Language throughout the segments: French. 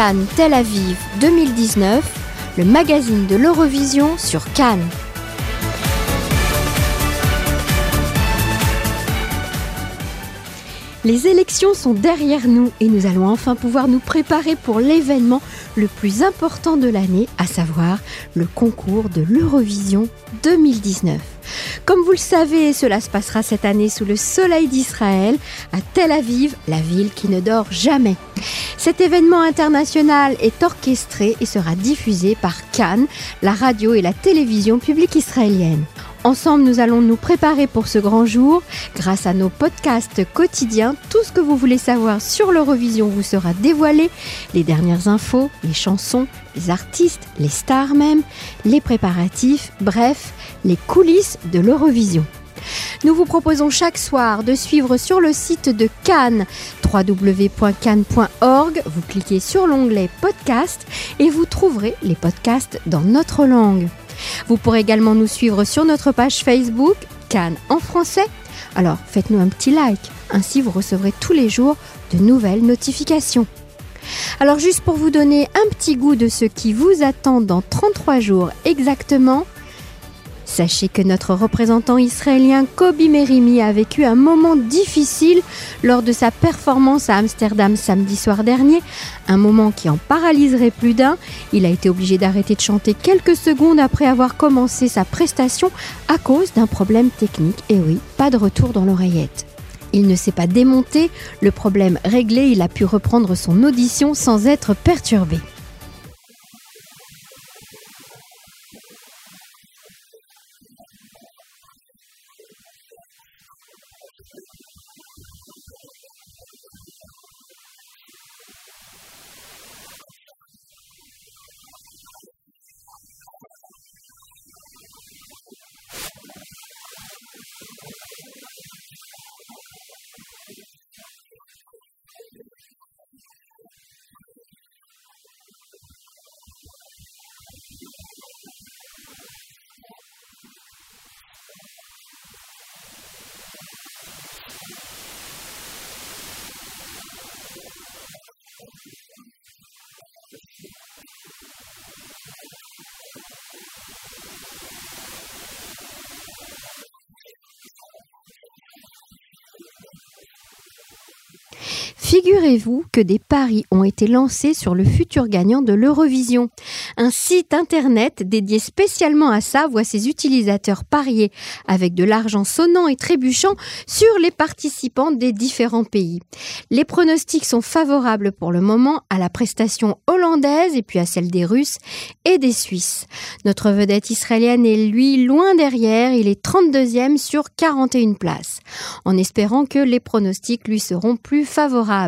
Cannes Tel Aviv 2019, le magazine de l'Eurovision sur Cannes. Les élections sont derrière nous et nous allons enfin pouvoir nous préparer pour l'événement le plus important de l'année, à savoir le concours de l'Eurovision 2019. Comme vous le savez, cela se passera cette année sous le soleil d'Israël, à Tel Aviv, la ville qui ne dort jamais. Cet événement international est orchestré et sera diffusé par Cannes, la radio et la télévision publique israélienne. Ensemble, nous allons nous préparer pour ce grand jour. Grâce à nos podcasts quotidiens, tout ce que vous voulez savoir sur l'Eurovision vous sera dévoilé. Les dernières infos, les chansons, les artistes, les stars même, les préparatifs, bref, les coulisses de l'Eurovision. Nous vous proposons chaque soir de suivre sur le site de Cannes, www.cannes.org. Vous cliquez sur l'onglet podcast et vous trouverez les podcasts dans notre langue. Vous pourrez également nous suivre sur notre page Facebook, Cannes en français. Alors faites-nous un petit like, ainsi vous recevrez tous les jours de nouvelles notifications. Alors juste pour vous donner un petit goût de ce qui vous attend dans 33 jours exactement, Sachez que notre représentant israélien Kobi Merimi a vécu un moment difficile lors de sa performance à Amsterdam samedi soir dernier, un moment qui en paralyserait plus d'un. Il a été obligé d'arrêter de chanter quelques secondes après avoir commencé sa prestation à cause d'un problème technique. Et oui, pas de retour dans l'oreillette. Il ne s'est pas démonté, le problème réglé, il a pu reprendre son audition sans être perturbé. you. Figurez-vous que des paris ont été lancés sur le futur gagnant de l'Eurovision. Un site internet dédié spécialement à ça voit ses utilisateurs parier avec de l'argent sonnant et trébuchant sur les participants des différents pays. Les pronostics sont favorables pour le moment à la prestation hollandaise et puis à celle des Russes et des Suisses. Notre vedette israélienne est lui loin derrière, il est 32e sur 41 places, en espérant que les pronostics lui seront plus favorables.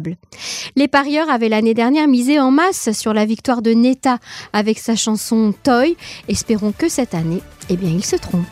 Les parieurs avaient l'année dernière misé en masse sur la victoire de Neta avec sa chanson Toy. Espérons que cette année, eh bien, il se trompe.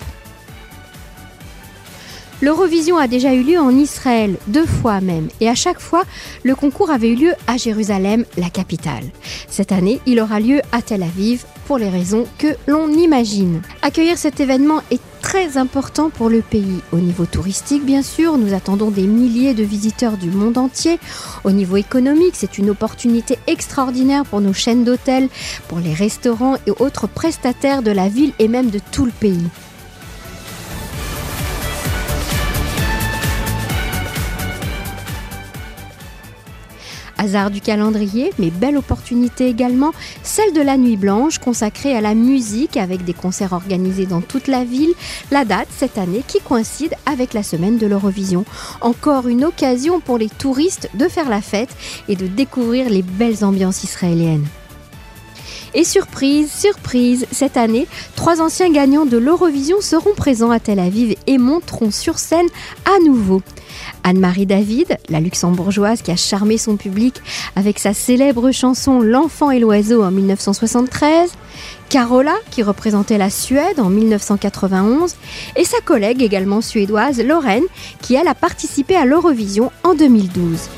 L'Eurovision a déjà eu lieu en Israël, deux fois même, et à chaque fois, le concours avait eu lieu à Jérusalem, la capitale. Cette année, il aura lieu à Tel Aviv, pour les raisons que l'on imagine. Accueillir cet événement est très important pour le pays. Au niveau touristique, bien sûr, nous attendons des milliers de visiteurs du monde entier. Au niveau économique, c'est une opportunité extraordinaire pour nos chaînes d'hôtels, pour les restaurants et autres prestataires de la ville et même de tout le pays. Hasard du calendrier, mais belle opportunité également, celle de la Nuit Blanche consacrée à la musique avec des concerts organisés dans toute la ville. La date cette année qui coïncide avec la semaine de l'Eurovision. Encore une occasion pour les touristes de faire la fête et de découvrir les belles ambiances israéliennes. Et surprise, surprise, cette année, trois anciens gagnants de l'Eurovision seront présents à Tel Aviv et monteront sur scène à nouveau. Anne-Marie David, la luxembourgeoise qui a charmé son public avec sa célèbre chanson L'enfant et l'oiseau en 1973, Carola qui représentait la Suède en 1991 et sa collègue également suédoise Lorraine qui elle a participé à l'Eurovision en 2012.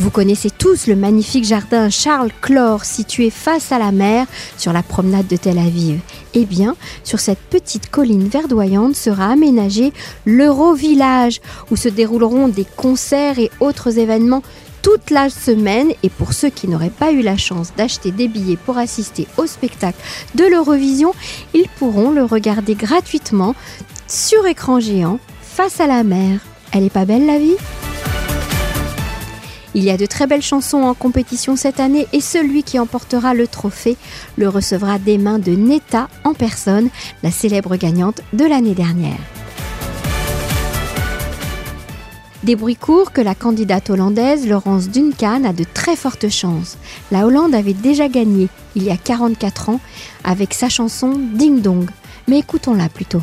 Vous connaissez tous le magnifique jardin Charles Clore situé face à la mer sur la promenade de Tel Aviv. Eh bien, sur cette petite colline verdoyante sera aménagé l'Eurovillage où se dérouleront des concerts et autres événements toute la semaine et pour ceux qui n'auraient pas eu la chance d'acheter des billets pour assister au spectacle de l'Eurovision, ils pourront le regarder gratuitement sur écran géant face à la mer. Elle est pas belle la vie? Il y a de très belles chansons en compétition cette année et celui qui emportera le trophée le recevra des mains de Neta en personne, la célèbre gagnante de l'année dernière. Des bruits courts que la candidate hollandaise Laurence Duncan a de très fortes chances. La Hollande avait déjà gagné il y a 44 ans avec sa chanson Ding Dong. Mais écoutons-la plutôt.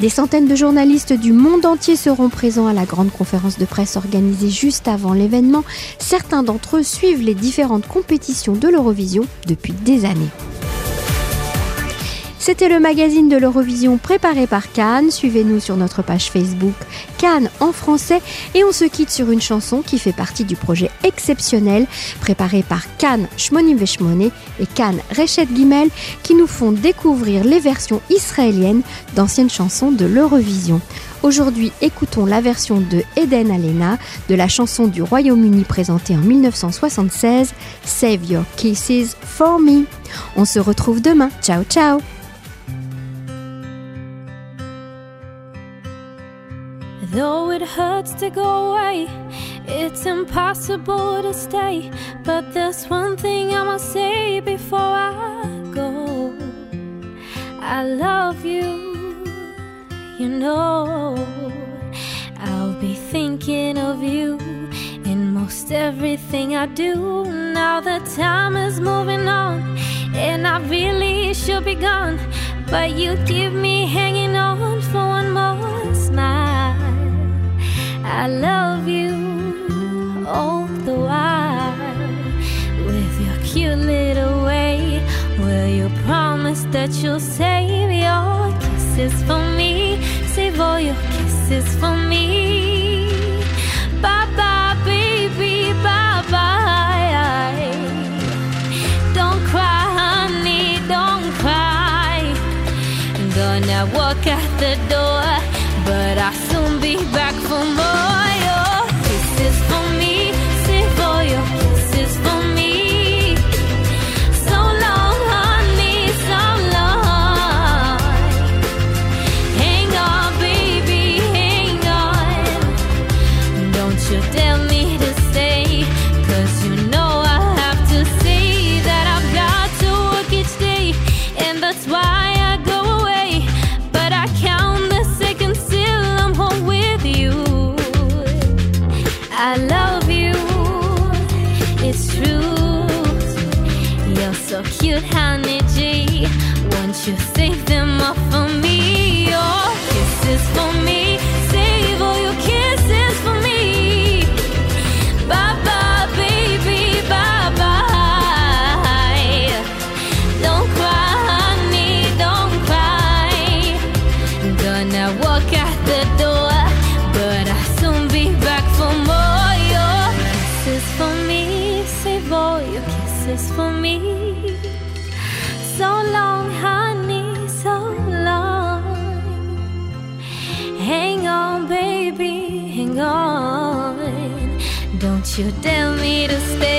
Des centaines de journalistes du monde entier seront présents à la grande conférence de presse organisée juste avant l'événement. Certains d'entre eux suivent les différentes compétitions de l'Eurovision depuis des années. C'était le magazine de l'Eurovision préparé par Cannes. Suivez-nous sur notre page Facebook Cannes en français et on se quitte sur une chanson qui fait partie du projet exceptionnel préparé par Cannes Shmonim Veshmone et Cannes Rechet Gimel qui nous font découvrir les versions israéliennes d'anciennes chansons de l'Eurovision. Aujourd'hui, écoutons la version de Eden Alena de la chanson du Royaume-Uni présentée en 1976, Save Your Kisses for Me. On se retrouve demain. Ciao ciao it hurts to go away, it's impossible to stay. But there's one thing I must say before I go. I love you, you know. I'll be thinking of you in most everything I do. Now the time is moving on, and I really should be gone. But you keep me hanging on I love you all the while with your cute little way. Will you promise that you'll save your kisses for me? Save all your kisses for me. Bye bye, baby, bye bye. Don't cry, honey, don't cry. Gonna walk out the door, you tell me to stay?